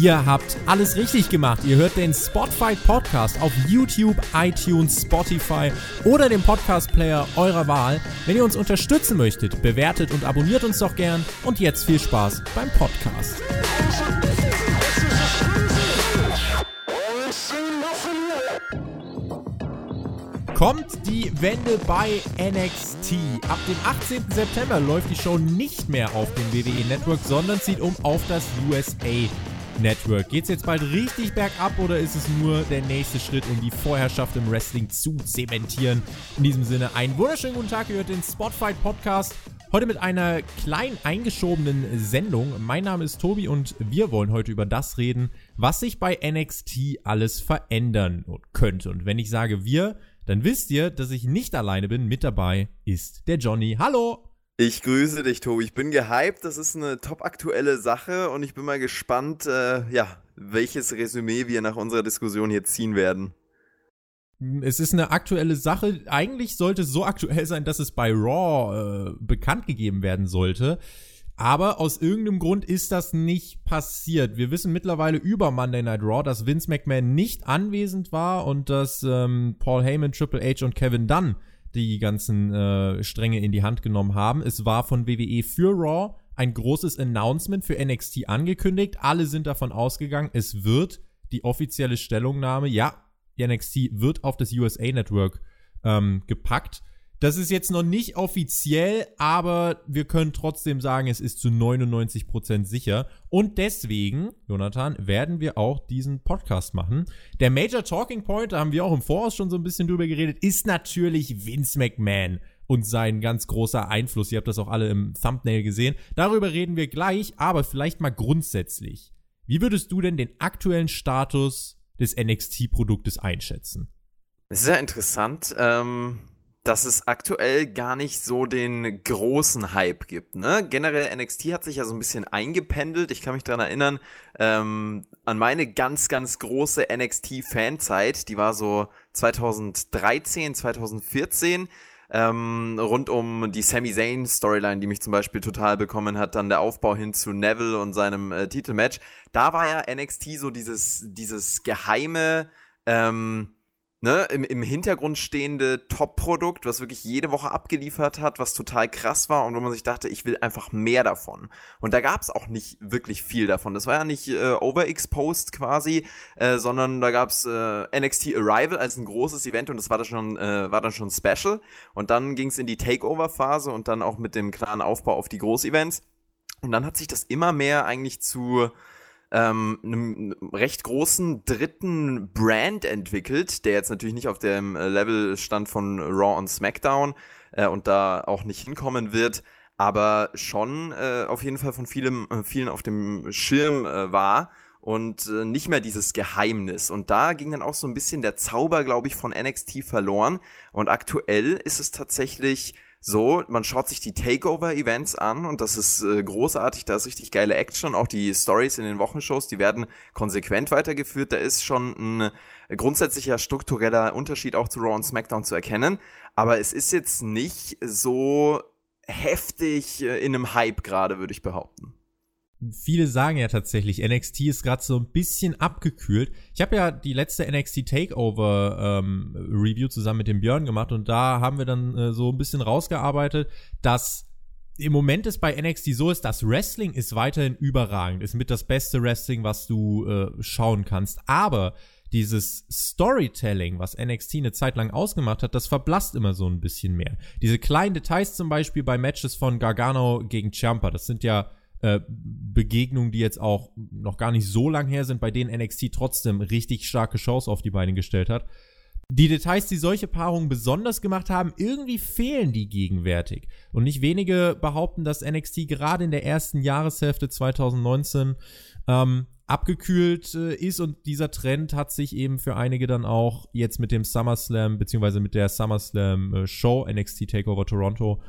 Ihr habt alles richtig gemacht. Ihr hört den Spotify Podcast auf YouTube, iTunes, Spotify oder dem Podcast Player eurer Wahl. Wenn ihr uns unterstützen möchtet, bewertet und abonniert uns doch gern. Und jetzt viel Spaß beim Podcast. kommt die Wende bei NXT. Ab dem 18. September läuft die Show nicht mehr auf dem WWE Network, sondern zieht um auf das USA Network. Geht es jetzt bald richtig bergab oder ist es nur der nächste Schritt, um die Vorherrschaft im Wrestling zu zementieren? In diesem Sinne, einen wunderschönen guten Tag, ihr hört den Spotfight Podcast. Heute mit einer klein eingeschobenen Sendung. Mein Name ist Tobi und wir wollen heute über das reden, was sich bei NXT alles verändern könnte. Und wenn ich sage wir, dann wisst ihr, dass ich nicht alleine bin. Mit dabei ist der Johnny. Hallo! Ich grüße dich, Tobi. Ich bin gehypt. Das ist eine top aktuelle Sache und ich bin mal gespannt, äh, ja, welches Resümee wir nach unserer Diskussion hier ziehen werden. Es ist eine aktuelle Sache. Eigentlich sollte es so aktuell sein, dass es bei Raw äh, bekannt gegeben werden sollte. Aber aus irgendeinem Grund ist das nicht passiert. Wir wissen mittlerweile über Monday Night Raw, dass Vince McMahon nicht anwesend war und dass ähm, Paul Heyman, Triple H und Kevin Dunn die ganzen äh, Stränge in die Hand genommen haben. Es war von WWE für Raw ein großes Announcement für NXT angekündigt. Alle sind davon ausgegangen, es wird die offizielle Stellungnahme, ja, die NXT wird auf das USA Network ähm, gepackt. Das ist jetzt noch nicht offiziell, aber wir können trotzdem sagen, es ist zu 99% sicher. Und deswegen, Jonathan, werden wir auch diesen Podcast machen. Der Major Talking Point, da haben wir auch im Voraus schon so ein bisschen drüber geredet, ist natürlich Vince McMahon und sein ganz großer Einfluss. Ihr habt das auch alle im Thumbnail gesehen. Darüber reden wir gleich, aber vielleicht mal grundsätzlich. Wie würdest du denn den aktuellen Status des NXT-Produktes einschätzen? Ja interessant. Ähm dass es aktuell gar nicht so den großen Hype gibt. Ne? Generell NXT hat sich ja so ein bisschen eingependelt. Ich kann mich daran erinnern, ähm, an meine ganz, ganz große NXT-Fanzeit. Die war so 2013, 2014. Ähm, rund um die Sami Zayn Storyline, die mich zum Beispiel total bekommen hat, dann der Aufbau hin zu Neville und seinem äh, Titelmatch. Da war ja NXT so dieses, dieses geheime, ähm, ne, im, im Hintergrund stehende Top-Produkt, was wirklich jede Woche abgeliefert hat, was total krass war und wo man sich dachte, ich will einfach mehr davon. Und da gab es auch nicht wirklich viel davon. Das war ja nicht äh, overexposed quasi, äh, sondern da gab es äh, NXT Arrival als ein großes Event und das war dann schon, äh, war dann schon special. Und dann ging es in die Takeover-Phase und dann auch mit dem klaren Aufbau auf die Großevents. Und dann hat sich das immer mehr eigentlich zu ähm, einem recht großen dritten Brand entwickelt, der jetzt natürlich nicht auf dem äh, Level stand von Raw und SmackDown äh, und da auch nicht hinkommen wird, aber schon äh, auf jeden Fall von vielem, äh, vielen auf dem Schirm äh, war und äh, nicht mehr dieses Geheimnis. Und da ging dann auch so ein bisschen der Zauber, glaube ich, von NXT verloren. Und aktuell ist es tatsächlich so, man schaut sich die Takeover-Events an und das ist äh, großartig, da ist richtig geile Action. Auch die Stories in den Wochenshows, die werden konsequent weitergeführt. Da ist schon ein grundsätzlicher struktureller Unterschied auch zu Raw und SmackDown zu erkennen. Aber es ist jetzt nicht so heftig äh, in einem Hype gerade, würde ich behaupten viele sagen ja tatsächlich, NXT ist gerade so ein bisschen abgekühlt. Ich habe ja die letzte NXT Takeover ähm, Review zusammen mit dem Björn gemacht und da haben wir dann äh, so ein bisschen rausgearbeitet, dass im Moment es bei NXT so ist, das Wrestling ist weiterhin überragend, ist mit das beste Wrestling, was du äh, schauen kannst. Aber dieses Storytelling, was NXT eine Zeit lang ausgemacht hat, das verblasst immer so ein bisschen mehr. Diese kleinen Details zum Beispiel bei Matches von Gargano gegen Ciampa, das sind ja äh, Begegnungen, die jetzt auch noch gar nicht so lang her sind, bei denen NXT trotzdem richtig starke Shows auf die Beine gestellt hat. Die Details, die solche Paarungen besonders gemacht haben, irgendwie fehlen die gegenwärtig. Und nicht wenige behaupten, dass NXT gerade in der ersten Jahreshälfte 2019 ähm, abgekühlt äh, ist und dieser Trend hat sich eben für einige dann auch jetzt mit dem SummerSlam beziehungsweise mit der SummerSlam äh, Show NXT Takeover Toronto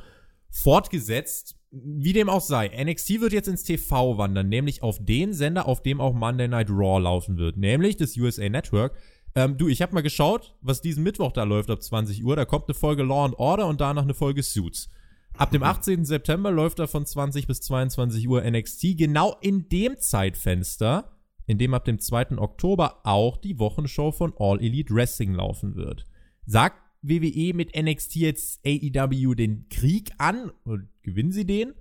fortgesetzt. Wie dem auch sei, NXT wird jetzt ins TV wandern, nämlich auf den Sender, auf dem auch Monday Night Raw laufen wird, nämlich das USA Network. Ähm, du, ich habe mal geschaut, was diesen Mittwoch da läuft ab 20 Uhr. Da kommt eine Folge Law and Order und danach eine Folge Suits. Ab dem 18. September läuft da von 20 bis 22 Uhr NXT. Genau in dem Zeitfenster in dem ab dem 2. Oktober auch die Wochenshow von All Elite Wrestling laufen wird. Sagt WWE mit NXT jetzt AEW den Krieg an und gewinnen sie den?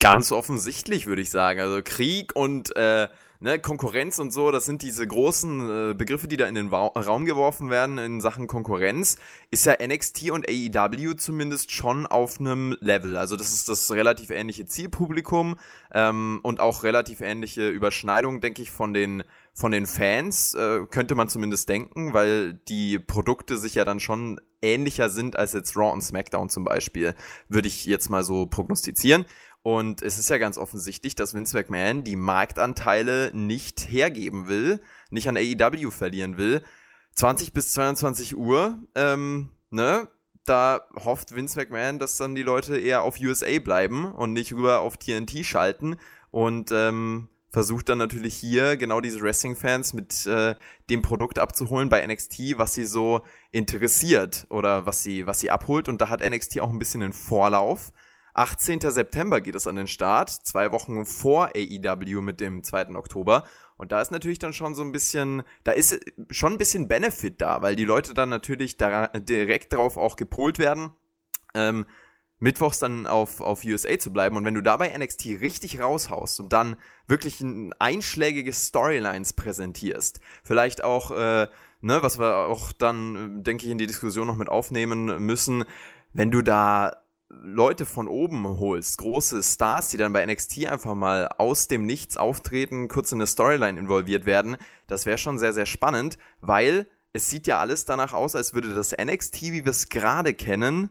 Ganz offensichtlich, würde ich sagen. Also Krieg und äh, ne, Konkurrenz und so, das sind diese großen äh, Begriffe, die da in den Wa Raum geworfen werden in Sachen Konkurrenz, ist ja NXT und AEW zumindest schon auf einem Level. Also das ist das relativ ähnliche Zielpublikum ähm, und auch relativ ähnliche Überschneidung, denke ich, von den von den Fans, äh, könnte man zumindest denken, weil die Produkte sich ja dann schon ähnlicher sind als jetzt Raw und SmackDown zum Beispiel, würde ich jetzt mal so prognostizieren. Und es ist ja ganz offensichtlich, dass Vince McMahon die Marktanteile nicht hergeben will, nicht an AEW verlieren will. 20 bis 22 Uhr, ähm, ne? Da hofft Vince McMahon, dass dann die Leute eher auf USA bleiben und nicht rüber auf TNT schalten. Und ähm, versucht dann natürlich hier genau diese Wrestling-Fans mit äh, dem Produkt abzuholen bei NXT, was sie so interessiert oder was sie, was sie abholt. Und da hat NXT auch ein bisschen einen Vorlauf. 18. September geht es an den Start, zwei Wochen vor AEW mit dem 2. Oktober. Und da ist natürlich dann schon so ein bisschen, da ist schon ein bisschen Benefit da, weil die Leute dann natürlich da direkt drauf auch gepolt werden, ähm, mittwochs dann auf, auf USA zu bleiben. Und wenn du dabei NXT richtig raushaust und dann wirklich ein einschlägige Storylines präsentierst, vielleicht auch, äh, ne, was wir auch dann, denke ich, in die Diskussion noch mit aufnehmen müssen, wenn du da Leute von oben holst, große Stars, die dann bei NXT einfach mal aus dem Nichts auftreten, kurz in eine Storyline involviert werden, das wäre schon sehr, sehr spannend, weil es sieht ja alles danach aus, als würde das NXT, wie wir es gerade kennen,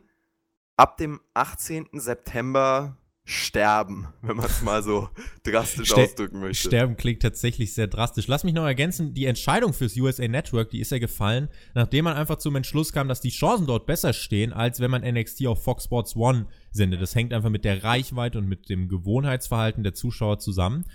ab dem 18. September sterben, wenn man es mal so drastisch Ste ausdrücken möchte. Sterben klingt tatsächlich sehr drastisch. Lass mich noch ergänzen, die Entscheidung fürs USA Network, die ist ja gefallen, nachdem man einfach zum Entschluss kam, dass die Chancen dort besser stehen, als wenn man NXT auf Fox Sports One sendet. Das hängt einfach mit der Reichweite und mit dem Gewohnheitsverhalten der Zuschauer zusammen.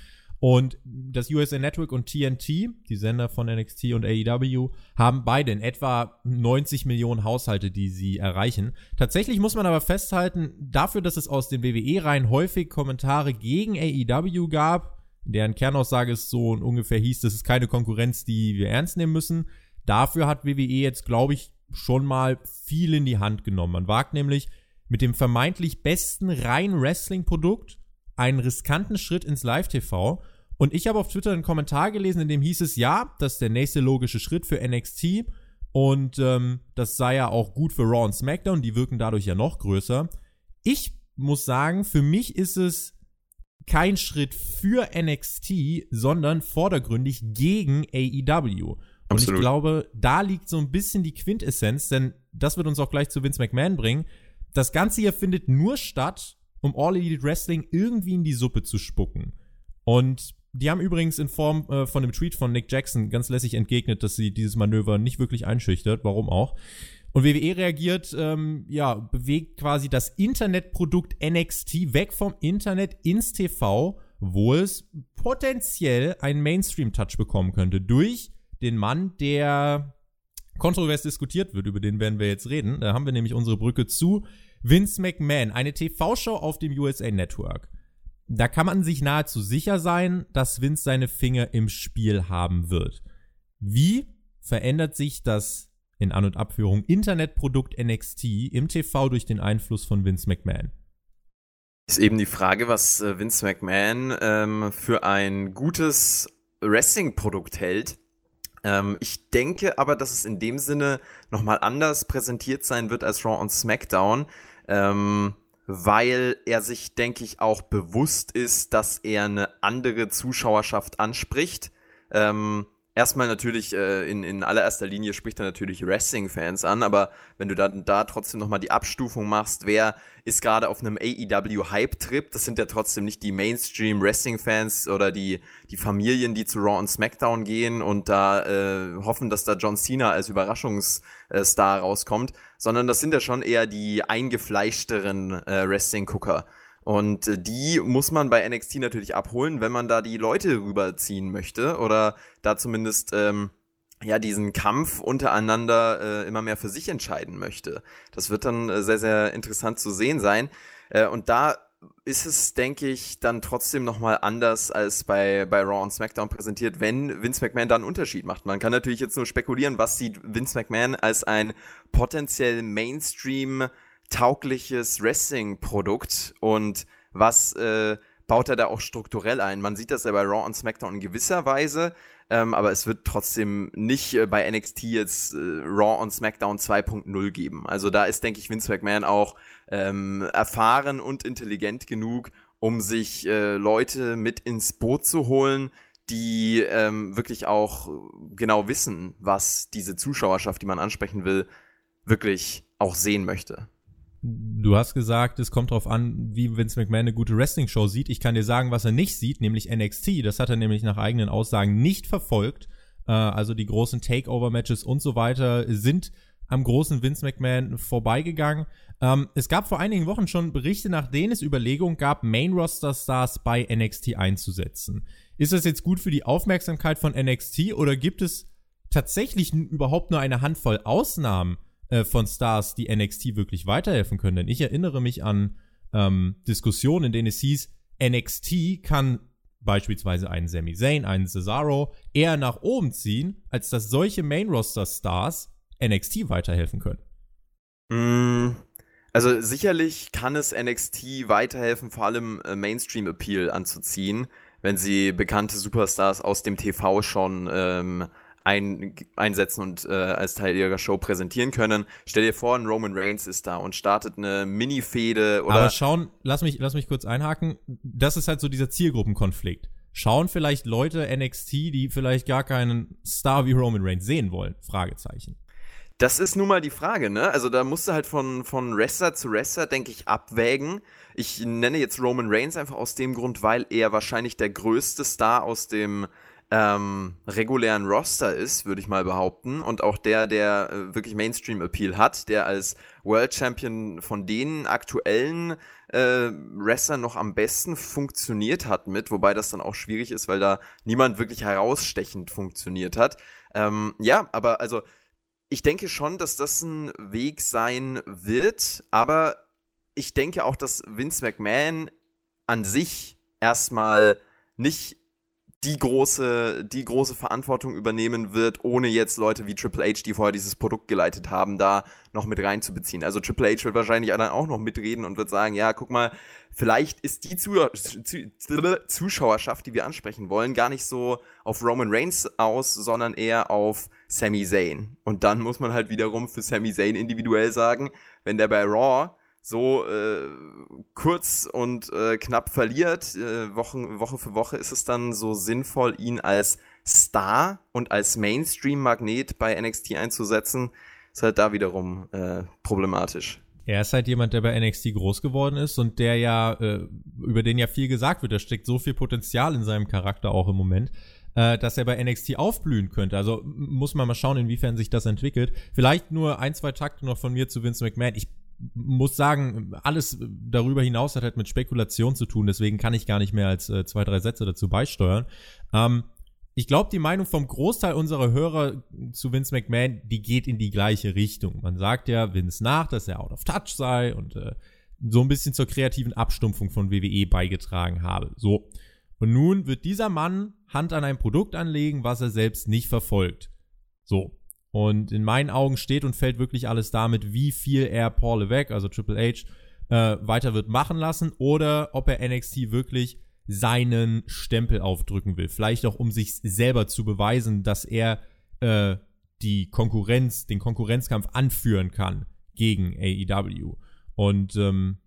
Und das USA Network und TNT, die Sender von NXT und AEW, haben beide in etwa 90 Millionen Haushalte, die sie erreichen. Tatsächlich muss man aber festhalten, dafür, dass es aus den WWE-Reihen häufig Kommentare gegen AEW gab, deren Kernaussage es so ungefähr hieß, das ist keine Konkurrenz, die wir ernst nehmen müssen. Dafür hat WWE jetzt, glaube ich, schon mal viel in die Hand genommen. Man wagt nämlich mit dem vermeintlich besten rein Wrestling-Produkt einen riskanten Schritt ins Live-TV und ich habe auf Twitter einen Kommentar gelesen, in dem hieß es, ja, das ist der nächste logische Schritt für NXT. Und ähm, das sei ja auch gut für Raw und SmackDown, die wirken dadurch ja noch größer. Ich muss sagen, für mich ist es kein Schritt für NXT, sondern vordergründig gegen AEW. Und Absolut. ich glaube, da liegt so ein bisschen die Quintessenz, denn das wird uns auch gleich zu Vince McMahon bringen. Das Ganze hier findet nur statt, um All Elite Wrestling irgendwie in die Suppe zu spucken. Und die haben übrigens in Form äh, von einem Tweet von Nick Jackson ganz lässig entgegnet, dass sie dieses Manöver nicht wirklich einschüchtert, warum auch. Und WWE reagiert, ähm, ja, bewegt quasi das Internetprodukt NXT weg vom Internet ins TV, wo es potenziell einen Mainstream-Touch bekommen könnte durch den Mann, der kontrovers diskutiert wird, über den werden wir jetzt reden. Da haben wir nämlich unsere Brücke zu Vince McMahon, eine TV-Show auf dem USA Network da kann man sich nahezu sicher sein, dass Vince seine Finger im Spiel haben wird. Wie verändert sich das in An- und Abführung Internetprodukt NXT im TV durch den Einfluss von Vince McMahon? Ist eben die Frage, was äh, Vince McMahon ähm, für ein gutes Wrestling-Produkt hält. Ähm, ich denke aber, dass es in dem Sinne nochmal anders präsentiert sein wird als Raw und SmackDown. Ähm, weil er sich, denke ich, auch bewusst ist, dass er eine andere Zuschauerschaft anspricht. Ähm, erstmal natürlich äh, in, in allererster Linie spricht er natürlich Wrestling-Fans an, aber wenn du dann da trotzdem nochmal die Abstufung machst, wer ist gerade auf einem AEW-Hype-Trip, das sind ja trotzdem nicht die Mainstream-Wrestling-Fans oder die, die Familien, die zu Raw und SmackDown gehen und da äh, hoffen, dass da John Cena als Überraschungsstar rauskommt, sondern das sind ja schon eher die eingefleischteren äh, Wrestling-Gucker. Und äh, die muss man bei NXT natürlich abholen, wenn man da die Leute rüberziehen möchte oder da zumindest ähm, ja diesen Kampf untereinander äh, immer mehr für sich entscheiden möchte. Das wird dann äh, sehr, sehr interessant zu sehen sein. Äh, und da ist es, denke ich, dann trotzdem nochmal anders als bei, bei Raw und SmackDown präsentiert, wenn Vince McMahon da einen Unterschied macht. Man kann natürlich jetzt nur spekulieren, was sieht Vince McMahon als ein potenziell Mainstream taugliches Wrestling-Produkt und was äh, baut er da auch strukturell ein. Man sieht das ja bei Raw und SmackDown in gewisser Weise, ähm, aber es wird trotzdem nicht äh, bei NXT jetzt äh, Raw und SmackDown 2.0 geben. Also da ist, denke ich, Vince McMahon auch ähm, erfahren und intelligent genug, um sich äh, Leute mit ins Boot zu holen, die ähm, wirklich auch genau wissen, was diese Zuschauerschaft, die man ansprechen will, wirklich auch sehen möchte. Du hast gesagt, es kommt darauf an, wie Vince McMahon eine gute Wrestling-Show sieht. Ich kann dir sagen, was er nicht sieht, nämlich NXT. Das hat er nämlich nach eigenen Aussagen nicht verfolgt. Äh, also die großen Takeover-Matches und so weiter sind am großen Vince McMahon vorbeigegangen. Ähm, es gab vor einigen Wochen schon Berichte, nach denen es Überlegungen gab, Main-Roster-Stars bei NXT einzusetzen. Ist das jetzt gut für die Aufmerksamkeit von NXT oder gibt es tatsächlich überhaupt nur eine Handvoll Ausnahmen, äh, von Stars, die NXT wirklich weiterhelfen können. Denn ich erinnere mich an ähm, Diskussionen, in denen es hieß, NXT kann beispielsweise einen Sami Zayn, einen Cesaro eher nach oben ziehen, als dass solche Main-Roster-Stars NXT weiterhelfen können. Mm, also sicherlich kann es NXT weiterhelfen, vor allem äh, Mainstream-Appeal anzuziehen, wenn sie bekannte Superstars aus dem TV schon ähm, ein, einsetzen und äh, als Teil ihrer Show präsentieren können. Stell dir vor, ein Roman Reigns ist da und startet eine Mini-Fehde oder. Aber schauen, lass mich, lass mich kurz einhaken. Das ist halt so dieser Zielgruppenkonflikt. Schauen vielleicht Leute NXT, die vielleicht gar keinen Star wie Roman Reigns sehen wollen? Fragezeichen. Das ist nun mal die Frage, ne? Also da musst du halt von, von Wrestler zu Wrestler, denke ich, abwägen. Ich nenne jetzt Roman Reigns einfach aus dem Grund, weil er wahrscheinlich der größte Star aus dem ähm, regulären Roster ist, würde ich mal behaupten. Und auch der, der äh, wirklich Mainstream-Appeal hat, der als World Champion von den aktuellen äh, Wrestlern noch am besten funktioniert hat mit, wobei das dann auch schwierig ist, weil da niemand wirklich herausstechend funktioniert hat. Ähm, ja, aber also ich denke schon, dass das ein Weg sein wird, aber ich denke auch, dass Vince McMahon an sich erstmal nicht die große, die große Verantwortung übernehmen wird, ohne jetzt Leute wie Triple H, die vorher dieses Produkt geleitet haben, da noch mit reinzubeziehen. Also Triple H wird wahrscheinlich dann auch noch mitreden und wird sagen, ja, guck mal, vielleicht ist die Zuschauerschaft, die wir ansprechen wollen, gar nicht so auf Roman Reigns aus, sondern eher auf Sami Zayn. Und dann muss man halt wiederum für Sami Zayn individuell sagen, wenn der bei Raw so äh, kurz und äh, knapp verliert, äh, Wochen, Woche für Woche, ist es dann so sinnvoll, ihn als Star und als Mainstream-Magnet bei NXT einzusetzen, ist halt da wiederum äh, problematisch. Er ist halt jemand, der bei NXT groß geworden ist und der ja, äh, über den ja viel gesagt wird. Da steckt so viel Potenzial in seinem Charakter auch im Moment, äh, dass er bei NXT aufblühen könnte. Also muss man mal schauen, inwiefern sich das entwickelt. Vielleicht nur ein, zwei Takte noch von mir zu Vince McMahon. Ich muss sagen, alles darüber hinaus hat halt mit Spekulation zu tun, deswegen kann ich gar nicht mehr als äh, zwei, drei Sätze dazu beisteuern. Ähm, ich glaube, die Meinung vom Großteil unserer Hörer zu Vince McMahon, die geht in die gleiche Richtung. Man sagt ja Vince nach, dass er out of touch sei und äh, so ein bisschen zur kreativen Abstumpfung von WWE beigetragen habe. So. Und nun wird dieser Mann Hand an ein Produkt anlegen, was er selbst nicht verfolgt. So. Und in meinen Augen steht und fällt wirklich alles damit, wie viel er Paul Levesque, also Triple H, äh, weiter wird machen lassen oder ob er NXT wirklich seinen Stempel aufdrücken will. Vielleicht auch, um sich selber zu beweisen, dass er äh, die Konkurrenz, den Konkurrenzkampf anführen kann gegen AEW. Und ähm,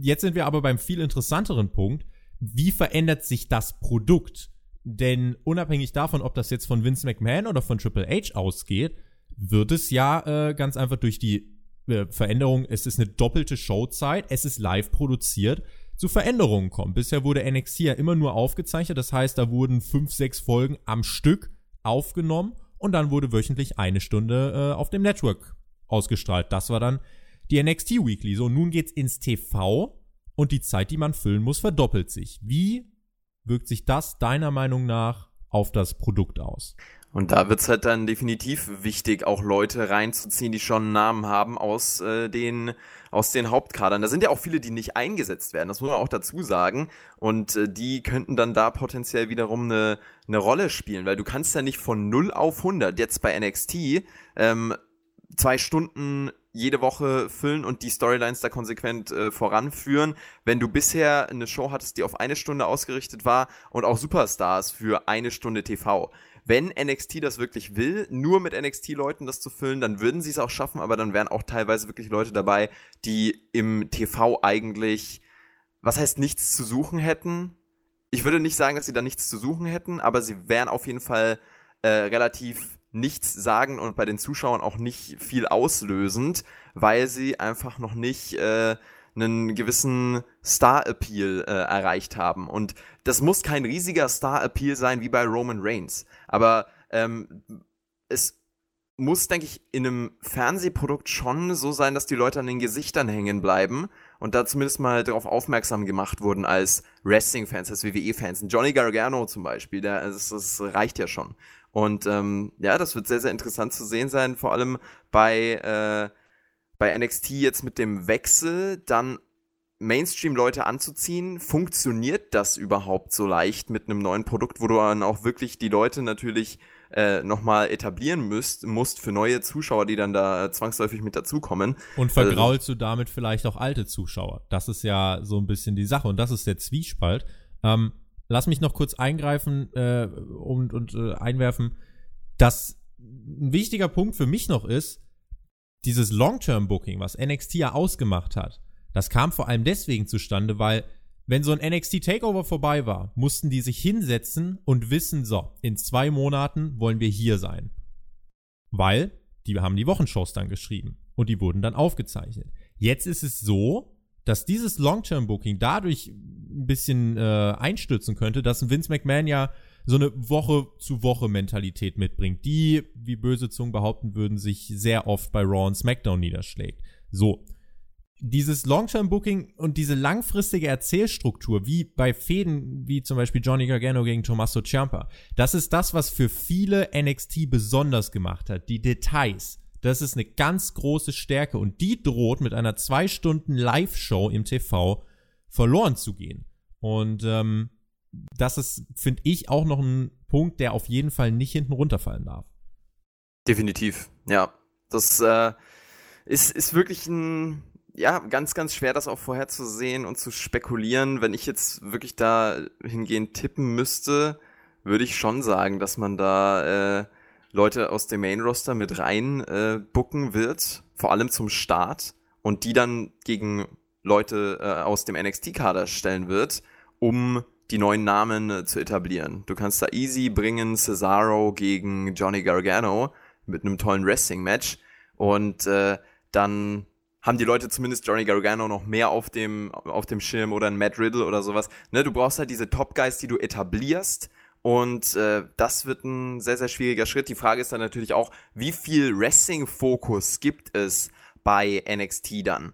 jetzt sind wir aber beim viel interessanteren Punkt. Wie verändert sich das Produkt? Denn unabhängig davon, ob das jetzt von Vince McMahon oder von Triple H ausgeht, wird es ja äh, ganz einfach durch die äh, Veränderung, es ist eine doppelte Showzeit, es ist live produziert, zu Veränderungen kommen. Bisher wurde NXT ja immer nur aufgezeichnet, das heißt, da wurden fünf, sechs Folgen am Stück aufgenommen und dann wurde wöchentlich eine Stunde äh, auf dem Network ausgestrahlt. Das war dann die NXT Weekly. So, nun geht's ins TV und die Zeit, die man füllen muss, verdoppelt sich. Wie wirkt sich das deiner Meinung nach auf das Produkt aus? Und da wird's halt dann definitiv wichtig, auch Leute reinzuziehen, die schon einen Namen haben aus äh, den aus den Hauptkadern. Da sind ja auch viele, die nicht eingesetzt werden, das muss man auch dazu sagen. Und äh, die könnten dann da potenziell wiederum eine, eine Rolle spielen, weil du kannst ja nicht von 0 auf 100 jetzt bei NXT ähm, zwei Stunden jede Woche füllen und die Storylines da konsequent äh, voranführen. Wenn du bisher eine Show hattest, die auf eine Stunde ausgerichtet war und auch Superstars für eine Stunde TV wenn NXT das wirklich will, nur mit NXT-Leuten das zu füllen, dann würden sie es auch schaffen, aber dann wären auch teilweise wirklich Leute dabei, die im TV eigentlich, was heißt nichts zu suchen hätten. Ich würde nicht sagen, dass sie da nichts zu suchen hätten, aber sie wären auf jeden Fall äh, relativ nichts sagen und bei den Zuschauern auch nicht viel auslösend, weil sie einfach noch nicht äh, einen gewissen Star-Appeal äh, erreicht haben. Und das muss kein riesiger Star-Appeal sein wie bei Roman Reigns. Aber ähm, es muss, denke ich, in einem Fernsehprodukt schon so sein, dass die Leute an den Gesichtern hängen bleiben und da zumindest mal darauf aufmerksam gemacht wurden als Wrestling-Fans, als WWE-Fans. Johnny Gargano zum Beispiel, der, das, das reicht ja schon. Und ähm, ja, das wird sehr, sehr interessant zu sehen sein, vor allem bei äh, bei NXT jetzt mit dem Wechsel dann Mainstream-Leute anzuziehen, funktioniert das überhaupt so leicht mit einem neuen Produkt, wo du dann auch wirklich die Leute natürlich äh, nochmal etablieren müsst, musst für neue Zuschauer, die dann da zwangsläufig mit dazukommen. Und vergraulst also, du damit vielleicht auch alte Zuschauer. Das ist ja so ein bisschen die Sache und das ist der Zwiespalt. Ähm, lass mich noch kurz eingreifen äh, und, und äh, einwerfen, dass ein wichtiger Punkt für mich noch ist, dieses Long-Term-Booking, was NXT ja ausgemacht hat, das kam vor allem deswegen zustande, weil wenn so ein NXT Takeover vorbei war, mussten die sich hinsetzen und wissen, so, in zwei Monaten wollen wir hier sein. Weil die haben die Wochenshows dann geschrieben und die wurden dann aufgezeichnet. Jetzt ist es so, dass dieses Long-Term-Booking dadurch ein bisschen äh, einstürzen könnte, dass Vince McMahon ja so eine Woche-zu-Woche-Mentalität mitbringt, die, wie böse Zungen behaupten würden, sich sehr oft bei Raw und SmackDown niederschlägt. So. Dieses Long-Term-Booking und diese langfristige Erzählstruktur, wie bei Fäden wie zum Beispiel Johnny Gargano gegen Tommaso Ciampa, das ist das, was für viele NXT besonders gemacht hat. Die Details. Das ist eine ganz große Stärke und die droht mit einer zwei Stunden Live-Show im TV verloren zu gehen. Und ähm, das ist, finde ich, auch noch ein Punkt, der auf jeden Fall nicht hinten runterfallen darf. Definitiv, ja. Das äh, ist, ist wirklich ein, ja, ganz, ganz schwer, das auch vorherzusehen und zu spekulieren. Wenn ich jetzt wirklich da hingehend tippen müsste, würde ich schon sagen, dass man da äh, Leute aus dem Main-Roster mit rein äh, wird, vor allem zum Start, und die dann gegen Leute äh, aus dem NXT-Kader stellen wird, um die neuen Namen äh, zu etablieren. Du kannst da easy bringen Cesaro gegen Johnny Gargano mit einem tollen Wrestling-Match und äh, dann haben die Leute zumindest Johnny Gargano noch mehr auf dem, auf dem Schirm oder ein Matt Riddle oder sowas. Ne, du brauchst halt diese Top-Guys, die du etablierst und äh, das wird ein sehr, sehr schwieriger Schritt. Die Frage ist dann natürlich auch, wie viel Wrestling-Fokus gibt es bei NXT dann?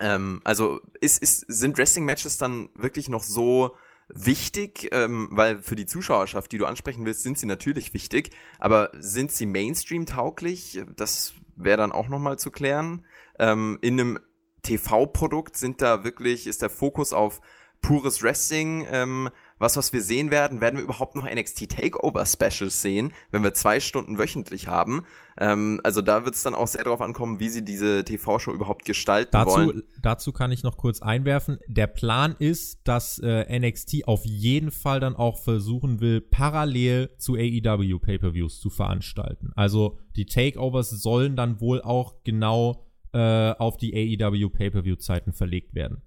Ähm, also ist, ist, sind Wrestling-Matches dann wirklich noch so wichtig, ähm, weil für die Zuschauerschaft, die du ansprechen willst, sind sie natürlich wichtig, aber sind sie Mainstream-tauglich? Das wäre dann auch nochmal zu klären. Ähm, in einem TV-Produkt sind da wirklich, ist der Fokus auf pures Wrestling ähm, was, was wir sehen werden, werden wir überhaupt noch NXT Takeover Specials sehen, wenn wir zwei Stunden wöchentlich haben. Ähm, also da wird es dann auch sehr darauf ankommen, wie sie diese TV-Show überhaupt gestalten dazu, wollen. Dazu kann ich noch kurz einwerfen. Der Plan ist, dass äh, NXT auf jeden Fall dann auch versuchen will, parallel zu AEW Pay-per-Views zu veranstalten. Also die Takeovers sollen dann wohl auch genau äh, auf die AEW Pay-per-View-Zeiten verlegt werden.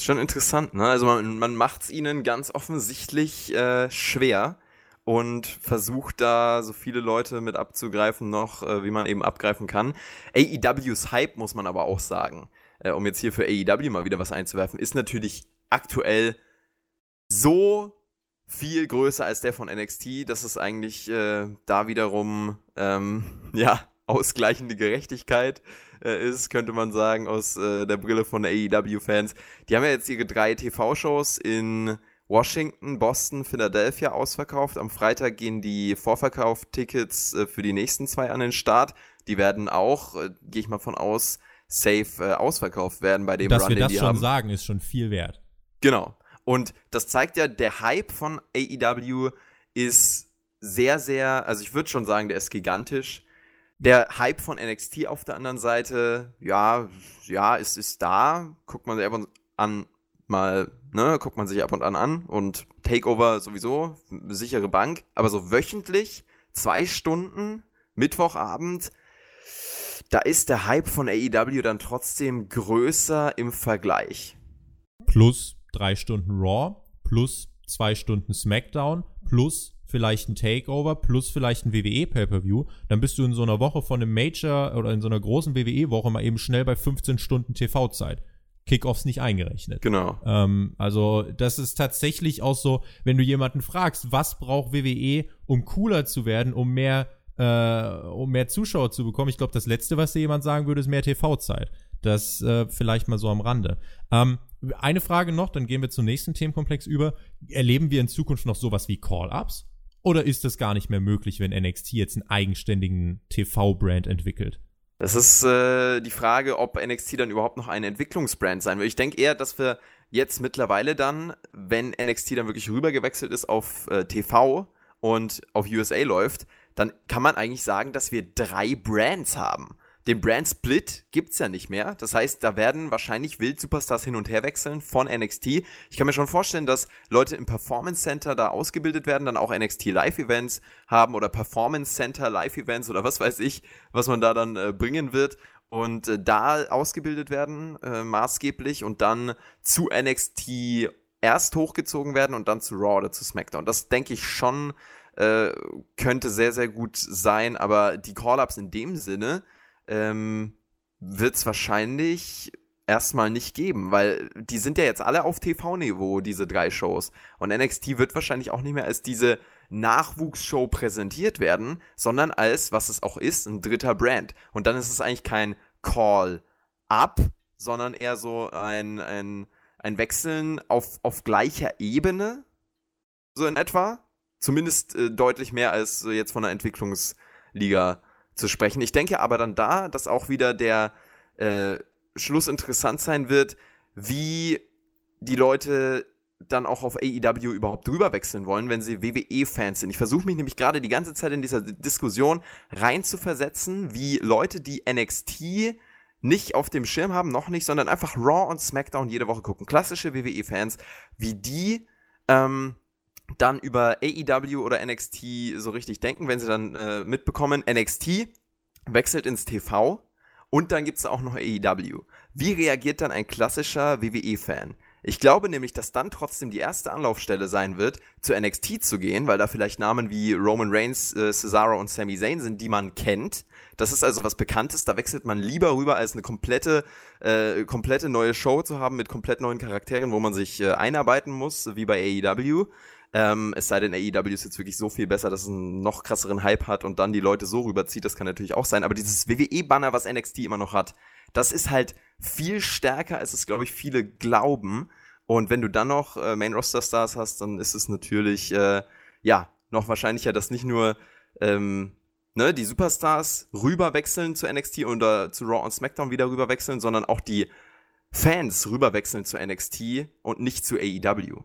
Schon interessant, ne? Also man, man macht es ihnen ganz offensichtlich äh, schwer und versucht da so viele Leute mit abzugreifen noch, äh, wie man eben abgreifen kann. AEWs Hype, muss man aber auch sagen, äh, um jetzt hier für AEW mal wieder was einzuwerfen, ist natürlich aktuell so viel größer als der von NXT, dass es eigentlich äh, da wiederum, ähm, ja, ausgleichende Gerechtigkeit äh, ist, könnte man sagen, aus äh, der Brille von AEW-Fans. Die haben ja jetzt ihre drei TV-Shows in Washington, Boston, Philadelphia ausverkauft. Am Freitag gehen die Vorverkauf-Tickets äh, für die nächsten zwei an den Start. Die werden auch, äh, gehe ich mal von aus, safe äh, ausverkauft werden bei dem Dass Run, wir das schon haben. sagen, ist schon viel wert. Genau. Und das zeigt ja, der Hype von AEW ist sehr, sehr, also ich würde schon sagen, der ist gigantisch. Der Hype von NXT auf der anderen Seite, ja, ja, ist, ist da. Guckt man sich ab und an mal, ne, guckt man sich ab und an an und Takeover sowieso, sichere Bank. Aber so wöchentlich, zwei Stunden, Mittwochabend, da ist der Hype von AEW dann trotzdem größer im Vergleich. Plus drei Stunden Raw, plus zwei Stunden SmackDown, plus vielleicht ein Takeover, plus vielleicht ein WWE Pay-Per-View. Dann bist du in so einer Woche von einem Major oder in so einer großen WWE-Woche mal eben schnell bei 15 Stunden TV-Zeit. Kickoffs nicht eingerechnet. Genau. Ähm, also das ist tatsächlich auch so, wenn du jemanden fragst, was braucht WWE, um cooler zu werden, um mehr, äh, um mehr Zuschauer zu bekommen. Ich glaube, das Letzte, was dir jemand sagen würde, ist mehr TV-Zeit. Das äh, vielleicht mal so am Rande. Ähm, eine Frage noch, dann gehen wir zum nächsten Themenkomplex über. Erleben wir in Zukunft noch sowas wie Call-Ups? Oder ist das gar nicht mehr möglich, wenn NXT jetzt einen eigenständigen TV-Brand entwickelt? Das ist äh, die Frage, ob NXT dann überhaupt noch ein Entwicklungsbrand sein will. Ich denke eher, dass wir jetzt mittlerweile dann, wenn NXT dann wirklich rübergewechselt ist auf äh, TV und auf USA läuft, dann kann man eigentlich sagen, dass wir drei Brands haben. Den Brand Split gibt's ja nicht mehr. Das heißt, da werden wahrscheinlich Wild-Superstars hin und her wechseln von NXT. Ich kann mir schon vorstellen, dass Leute im Performance Center da ausgebildet werden, dann auch NXT Live-Events haben oder Performance Center Live-Events oder was weiß ich, was man da dann äh, bringen wird und äh, da ausgebildet werden, äh, maßgeblich und dann zu NXT erst hochgezogen werden und dann zu Raw oder zu SmackDown. Das denke ich schon äh, könnte sehr, sehr gut sein, aber die Call-Ups in dem Sinne, ähm, wird es wahrscheinlich erstmal nicht geben, weil die sind ja jetzt alle auf TV-Niveau, diese drei Shows. Und NXT wird wahrscheinlich auch nicht mehr als diese Nachwuchsshow präsentiert werden, sondern als, was es auch ist, ein dritter Brand. Und dann ist es eigentlich kein Call-Up, sondern eher so ein, ein, ein Wechseln auf, auf gleicher Ebene, so in etwa. Zumindest äh, deutlich mehr als jetzt von einer Entwicklungsliga zu sprechen. Ich denke aber dann da, dass auch wieder der äh, Schluss interessant sein wird, wie die Leute dann auch auf AEW überhaupt drüber wechseln wollen, wenn sie WWE-Fans sind. Ich versuche mich nämlich gerade die ganze Zeit in dieser Diskussion reinzuversetzen, wie Leute, die NXT nicht auf dem Schirm haben, noch nicht, sondern einfach Raw und SmackDown jede Woche gucken. Klassische WWE-Fans, wie die ähm, dann über AEW oder NXT so richtig denken, wenn sie dann äh, mitbekommen, NXT wechselt ins TV und dann gibt es auch noch AEW. Wie reagiert dann ein klassischer WWE-Fan? Ich glaube nämlich, dass dann trotzdem die erste Anlaufstelle sein wird, zu NXT zu gehen, weil da vielleicht Namen wie Roman Reigns, äh, Cesaro und Sami Zayn sind, die man kennt. Das ist also was Bekanntes, da wechselt man lieber rüber, als eine komplette, äh, komplette neue Show zu haben mit komplett neuen Charakteren, wo man sich äh, einarbeiten muss, wie bei AEW. Ähm, es sei denn, AEW ist jetzt wirklich so viel besser, dass es einen noch krasseren Hype hat und dann die Leute so rüberzieht, das kann natürlich auch sein. Aber dieses WWE-Banner, was NXT immer noch hat, das ist halt viel stärker, als es, glaube ich, viele glauben. Und wenn du dann noch äh, Main-Roster-Stars hast, dann ist es natürlich, äh, ja, noch wahrscheinlicher, dass nicht nur ähm, ne, die Superstars rüberwechseln zu NXT oder zu Raw und SmackDown wieder rüberwechseln, sondern auch die Fans rüberwechseln zu NXT und nicht zu AEW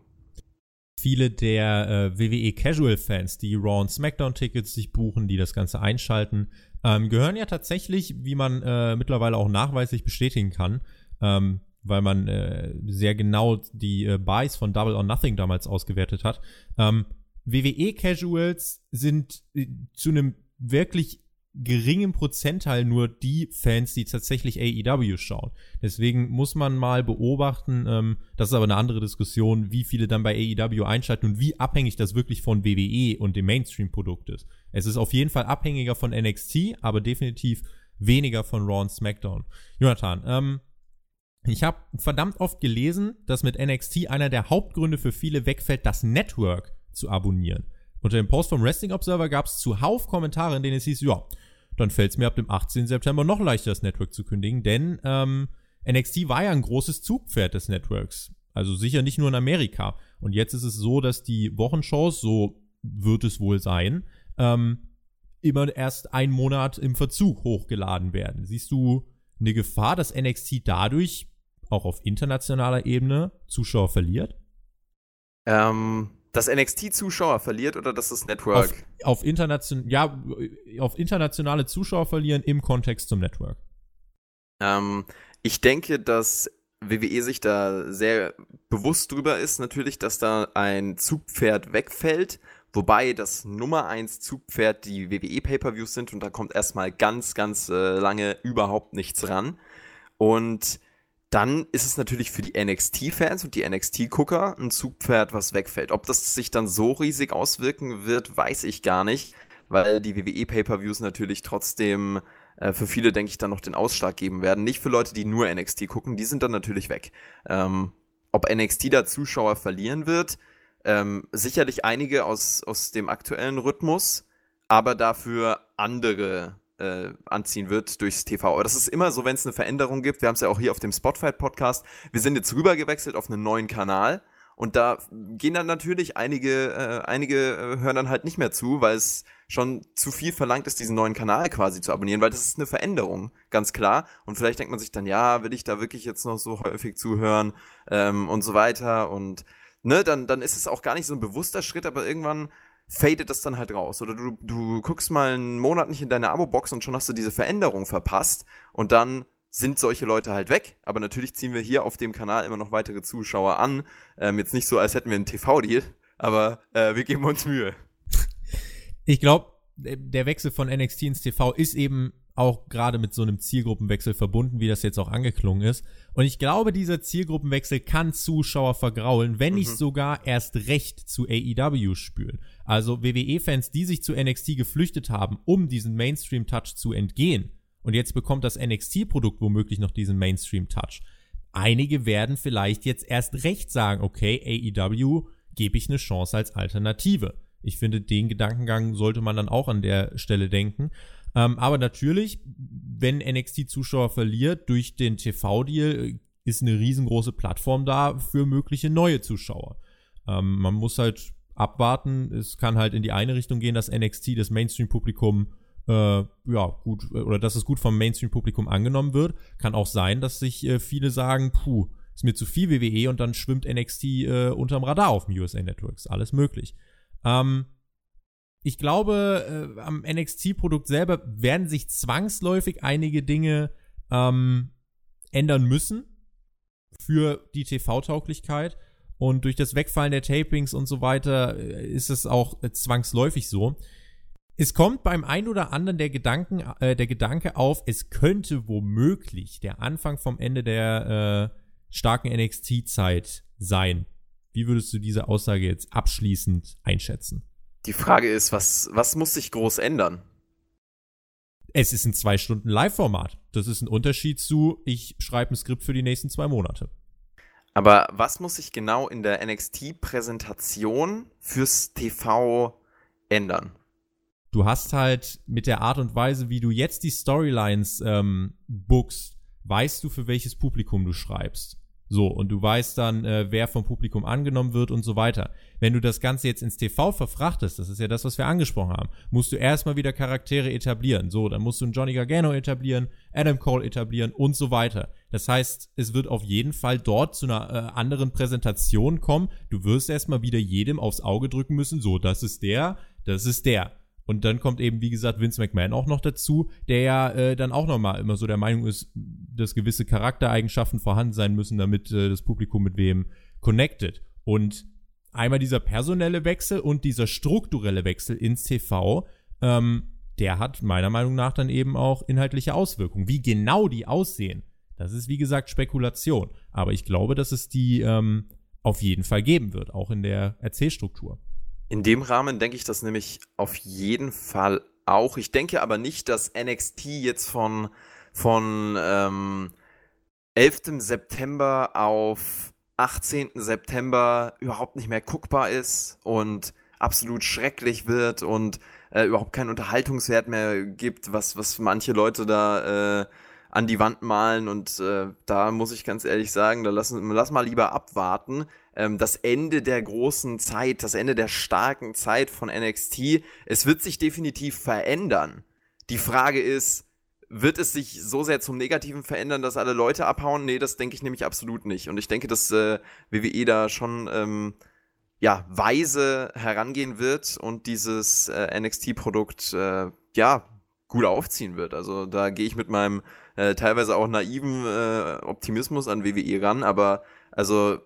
viele der äh, WWE Casual Fans, die Raw und SmackDown Tickets sich buchen, die das Ganze einschalten, ähm, gehören ja tatsächlich, wie man äh, mittlerweile auch nachweislich bestätigen kann, ähm, weil man äh, sehr genau die äh, Buys von Double or Nothing damals ausgewertet hat. Ähm, WWE Casuals sind äh, zu einem wirklich geringen Prozentteil nur die Fans, die tatsächlich AEW schauen. Deswegen muss man mal beobachten, ähm, das ist aber eine andere Diskussion, wie viele dann bei AEW einschalten und wie abhängig das wirklich von WWE und dem Mainstream-Produkt ist. Es ist auf jeden Fall abhängiger von NXT, aber definitiv weniger von Raw und SmackDown. Jonathan, ähm, ich habe verdammt oft gelesen, dass mit NXT einer der Hauptgründe für viele wegfällt, das Network zu abonnieren. Unter dem Post vom Wrestling Observer gab es zuhauf Kommentare, in denen es hieß, ja, dann fällt es mir ab dem 18. September noch leichter, das Network zu kündigen, denn ähm, NXT war ja ein großes Zugpferd des Networks. Also sicher nicht nur in Amerika. Und jetzt ist es so, dass die Wochenshows, so wird es wohl sein, ähm, immer erst einen Monat im Verzug hochgeladen werden. Siehst du eine Gefahr, dass NXT dadurch auch auf internationaler Ebene Zuschauer verliert? Ähm, dass NXT Zuschauer verliert oder dass das Network? Auf, auf, internation ja, auf internationale Zuschauer verlieren im Kontext zum Network. Ähm, ich denke, dass WWE sich da sehr bewusst drüber ist, natürlich, dass da ein Zugpferd wegfällt, wobei das Nummer 1 Zugpferd die WWE Pay-Per-Views sind und da kommt erstmal ganz, ganz äh, lange überhaupt nichts ran. Und dann ist es natürlich für die NXT-Fans und die NXT-Gucker ein Zugpferd, was wegfällt. Ob das sich dann so riesig auswirken wird, weiß ich gar nicht, weil die WWE Pay-Per-Views natürlich trotzdem äh, für viele, denke ich, dann noch den Ausschlag geben werden. Nicht für Leute, die nur NXT gucken, die sind dann natürlich weg. Ähm, ob NXT da Zuschauer verlieren wird, ähm, sicherlich einige aus, aus dem aktuellen Rhythmus, aber dafür andere äh, anziehen wird durchs TV. Aber das ist immer so, wenn es eine Veränderung gibt. Wir haben es ja auch hier auf dem Spotfight-Podcast. Wir sind jetzt rübergewechselt auf einen neuen Kanal. Und da gehen dann natürlich einige, äh, einige äh, hören dann halt nicht mehr zu, weil es schon zu viel verlangt ist, diesen neuen Kanal quasi zu abonnieren, weil das ist eine Veränderung, ganz klar. Und vielleicht denkt man sich dann, ja, will ich da wirklich jetzt noch so häufig zuhören ähm, und so weiter. Und ne, dann, dann ist es auch gar nicht so ein bewusster Schritt, aber irgendwann fadet das dann halt raus. Oder du, du guckst mal einen Monat nicht in deine Abo-Box und schon hast du diese Veränderung verpasst und dann sind solche Leute halt weg. Aber natürlich ziehen wir hier auf dem Kanal immer noch weitere Zuschauer an. Ähm, jetzt nicht so, als hätten wir einen TV-Deal, aber äh, wir geben uns Mühe. Ich glaube, der Wechsel von NXT ins TV ist eben auch gerade mit so einem Zielgruppenwechsel verbunden, wie das jetzt auch angeklungen ist. Und ich glaube, dieser Zielgruppenwechsel kann Zuschauer vergraulen, wenn mhm. nicht sogar erst recht zu AEW spülen. Also WWE-Fans, die sich zu NXT geflüchtet haben, um diesen Mainstream-Touch zu entgehen. Und jetzt bekommt das NXT-Produkt womöglich noch diesen Mainstream-Touch. Einige werden vielleicht jetzt erst recht sagen, okay, AEW gebe ich eine Chance als Alternative. Ich finde, den Gedankengang sollte man dann auch an der Stelle denken. Ähm, aber natürlich, wenn NXT Zuschauer verliert durch den TV-Deal, ist eine riesengroße Plattform da für mögliche neue Zuschauer. Ähm, man muss halt abwarten. Es kann halt in die eine Richtung gehen, dass NXT das Mainstream-Publikum äh, ja gut oder dass es gut vom Mainstream-Publikum angenommen wird. Kann auch sein, dass sich äh, viele sagen, puh, ist mir zu viel WWE und dann schwimmt NXT äh, unterm Radar auf dem USA Networks. Alles möglich. Ähm, ich glaube, äh, am NXT-Produkt selber werden sich zwangsläufig einige Dinge ähm, ändern müssen für die TV-Tauglichkeit. Und durch das Wegfallen der Tapings und so weiter äh, ist es auch äh, zwangsläufig so. Es kommt beim einen oder anderen der, Gedanken, äh, der Gedanke auf, es könnte womöglich der Anfang vom Ende der äh, starken NXT-Zeit sein. Wie würdest du diese Aussage jetzt abschließend einschätzen? Die Frage ist, was, was muss sich groß ändern? Es ist ein zwei Stunden Live-Format. Das ist ein Unterschied zu, ich schreibe ein Skript für die nächsten zwei Monate. Aber was muss sich genau in der NXT-Präsentation fürs TV ändern? Du hast halt mit der Art und Weise, wie du jetzt die Storylines ähm, bookst, weißt du, für welches Publikum du schreibst. So, und du weißt dann, äh, wer vom Publikum angenommen wird und so weiter. Wenn du das Ganze jetzt ins TV verfrachtest, das ist ja das, was wir angesprochen haben, musst du erstmal wieder Charaktere etablieren. So, dann musst du einen Johnny Gargano etablieren, Adam Cole etablieren und so weiter. Das heißt, es wird auf jeden Fall dort zu einer äh, anderen Präsentation kommen. Du wirst erstmal wieder jedem aufs Auge drücken müssen, so, das ist der, das ist der. Und dann kommt eben, wie gesagt, Vince McMahon auch noch dazu, der ja äh, dann auch nochmal immer so der Meinung ist, dass gewisse Charaktereigenschaften vorhanden sein müssen, damit äh, das Publikum mit wem connected. Und einmal dieser personelle Wechsel und dieser strukturelle Wechsel ins TV, ähm, der hat meiner Meinung nach dann eben auch inhaltliche Auswirkungen. Wie genau die aussehen, das ist wie gesagt Spekulation. Aber ich glaube, dass es die ähm, auf jeden Fall geben wird, auch in der Erzählstruktur. In dem Rahmen denke ich das nämlich auf jeden Fall auch. Ich denke aber nicht, dass NXT jetzt von, von ähm, 11. September auf 18. September überhaupt nicht mehr guckbar ist und absolut schrecklich wird und äh, überhaupt keinen Unterhaltungswert mehr gibt, was, was manche Leute da äh, an die Wand malen und äh, da muss ich ganz ehrlich sagen, da lassen lass mal lieber abwarten. Ähm, das Ende der großen Zeit, das Ende der starken Zeit von NXT. Es wird sich definitiv verändern. Die Frage ist, wird es sich so sehr zum Negativen verändern, dass alle Leute abhauen? Nee, das denke ich nämlich absolut nicht. Und ich denke, dass äh, WWE da schon ähm, ja, weise herangehen wird und dieses äh, NXT-Produkt äh, ja gut aufziehen wird. Also da gehe ich mit meinem äh, teilweise auch naiven äh, Optimismus an WWE ran, aber also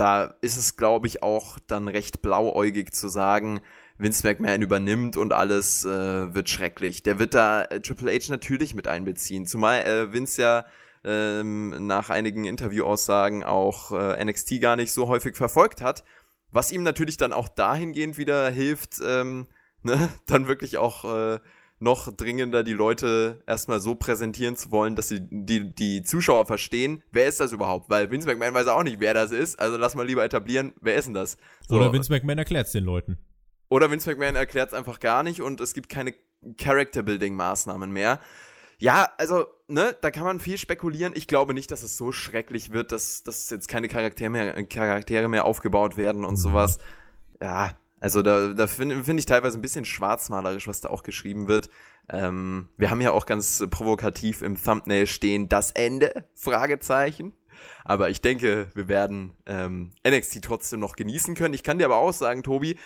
da ist es, glaube ich, auch dann recht blauäugig zu sagen, Vince McMahon übernimmt und alles äh, wird schrecklich. Der wird da äh, Triple H natürlich mit einbeziehen, zumal äh, Vince ja ähm, nach einigen Interviewaussagen auch äh, NXT gar nicht so häufig verfolgt hat, was ihm natürlich dann auch dahingehend wieder hilft, ähm, ne, dann wirklich auch äh, noch dringender die Leute erstmal so präsentieren zu wollen, dass sie die, die Zuschauer verstehen, wer ist das überhaupt? Weil Vince McMahon weiß auch nicht, wer das ist. Also lass mal lieber etablieren, wer ist denn das? So. Oder Vince McMahon erklärt es den Leuten. Oder Vince McMahon erklärt es einfach gar nicht und es gibt keine Character-Building-Maßnahmen mehr. Ja, also, ne, da kann man viel spekulieren. Ich glaube nicht, dass es so schrecklich wird, dass, dass jetzt keine Charaktere mehr, Charaktere mehr aufgebaut werden und mhm. sowas. Ja, also da, da finde find ich teilweise ein bisschen schwarzmalerisch, was da auch geschrieben wird. Ähm, wir haben ja auch ganz provokativ im Thumbnail stehen, das Ende? Fragezeichen. Aber ich denke, wir werden ähm, NXT trotzdem noch genießen können. Ich kann dir aber auch sagen, Tobi,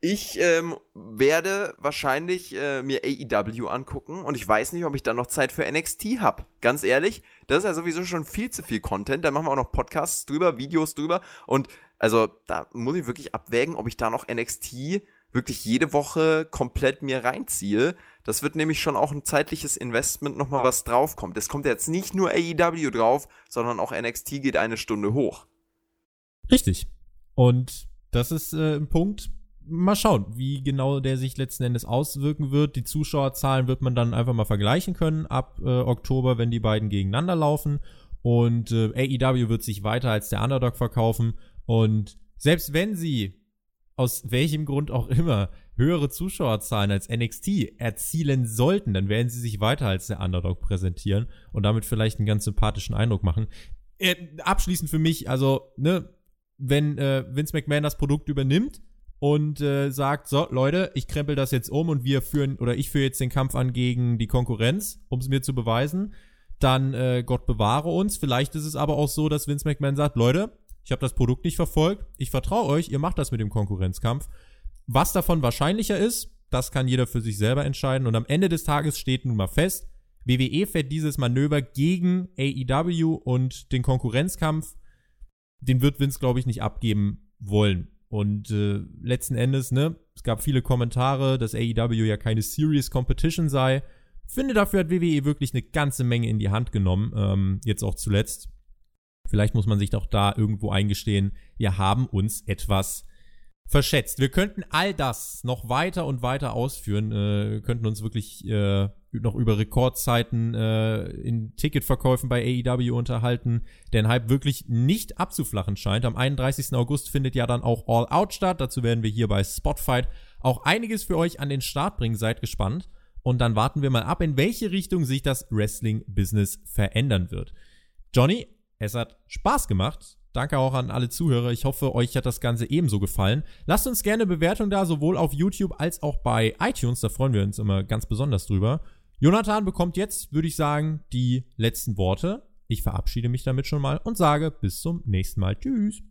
ich ähm, werde wahrscheinlich äh, mir AEW angucken und ich weiß nicht, ob ich dann noch Zeit für NXT habe. Ganz ehrlich, das ist ja sowieso schon viel zu viel Content. Da machen wir auch noch Podcasts drüber, Videos drüber und also da muss ich wirklich abwägen, ob ich da noch NXT wirklich jede Woche komplett mir reinziehe. Das wird nämlich schon auch ein zeitliches Investment nochmal was draufkommt. Es kommt jetzt nicht nur AEW drauf, sondern auch NXT geht eine Stunde hoch. Richtig. Und das ist äh, ein Punkt, mal schauen, wie genau der sich letzten Endes auswirken wird. Die Zuschauerzahlen wird man dann einfach mal vergleichen können ab äh, Oktober, wenn die beiden gegeneinander laufen. Und äh, AEW wird sich weiter als der Underdog verkaufen. Und selbst wenn sie aus welchem Grund auch immer höhere Zuschauerzahlen als NXT erzielen sollten, dann werden sie sich weiter als der Underdog präsentieren und damit vielleicht einen ganz sympathischen Eindruck machen. Äh, abschließend für mich, also, ne, wenn äh, Vince McMahon das Produkt übernimmt und äh, sagt, so, Leute, ich krempel das jetzt um und wir führen, oder ich führe jetzt den Kampf an gegen die Konkurrenz, um es mir zu beweisen, dann äh, Gott bewahre uns. Vielleicht ist es aber auch so, dass Vince McMahon sagt, Leute, ich habe das Produkt nicht verfolgt. Ich vertraue euch, ihr macht das mit dem Konkurrenzkampf. Was davon wahrscheinlicher ist, das kann jeder für sich selber entscheiden. Und am Ende des Tages steht nun mal fest, WWE fährt dieses Manöver gegen AEW und den Konkurrenzkampf, den wird Vince, glaube ich, nicht abgeben wollen. Und äh, letzten Endes, ne, es gab viele Kommentare, dass AEW ja keine Serious Competition sei. Finde, dafür hat WWE wirklich eine ganze Menge in die Hand genommen, ähm, jetzt auch zuletzt. Vielleicht muss man sich doch da irgendwo eingestehen, wir haben uns etwas verschätzt. Wir könnten all das noch weiter und weiter ausführen, äh, könnten uns wirklich äh, noch über Rekordzeiten äh, in Ticketverkäufen bei AEW unterhalten, der Hype wirklich nicht abzuflachen scheint. Am 31. August findet ja dann auch All Out statt. Dazu werden wir hier bei Spotfight auch einiges für euch an den Start bringen. Seid gespannt. Und dann warten wir mal ab, in welche Richtung sich das Wrestling-Business verändern wird. Johnny, es hat Spaß gemacht. Danke auch an alle Zuhörer. Ich hoffe, euch hat das Ganze ebenso gefallen. Lasst uns gerne Bewertung da, sowohl auf YouTube als auch bei iTunes. Da freuen wir uns immer ganz besonders drüber. Jonathan bekommt jetzt, würde ich sagen, die letzten Worte. Ich verabschiede mich damit schon mal und sage bis zum nächsten Mal. Tschüss.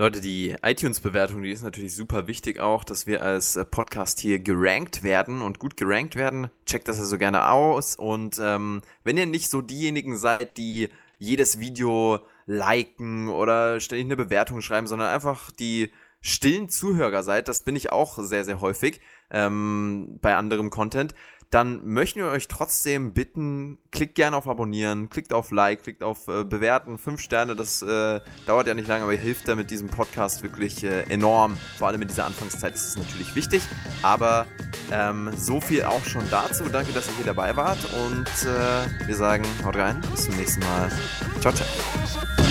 Leute, die iTunes-Bewertung, die ist natürlich super wichtig auch, dass wir als äh, Podcast hier gerankt werden und gut gerankt werden. Checkt das also gerne aus. Und ähm, wenn ihr nicht so diejenigen seid, die jedes Video liken oder ständig eine Bewertung schreiben, sondern einfach die stillen Zuhörer seid, das bin ich auch sehr, sehr häufig ähm, bei anderem Content, dann möchten wir euch trotzdem bitten, klickt gerne auf Abonnieren, klickt auf Like, klickt auf äh, Bewerten, fünf Sterne, das äh, dauert ja nicht lange, aber hilft damit diesem Podcast wirklich äh, enorm. Vor allem in dieser Anfangszeit ist es natürlich wichtig, aber ähm, so viel auch schon dazu. Danke, dass ihr hier dabei wart und äh, wir sagen, haut rein, bis zum nächsten Mal. Ciao, ciao.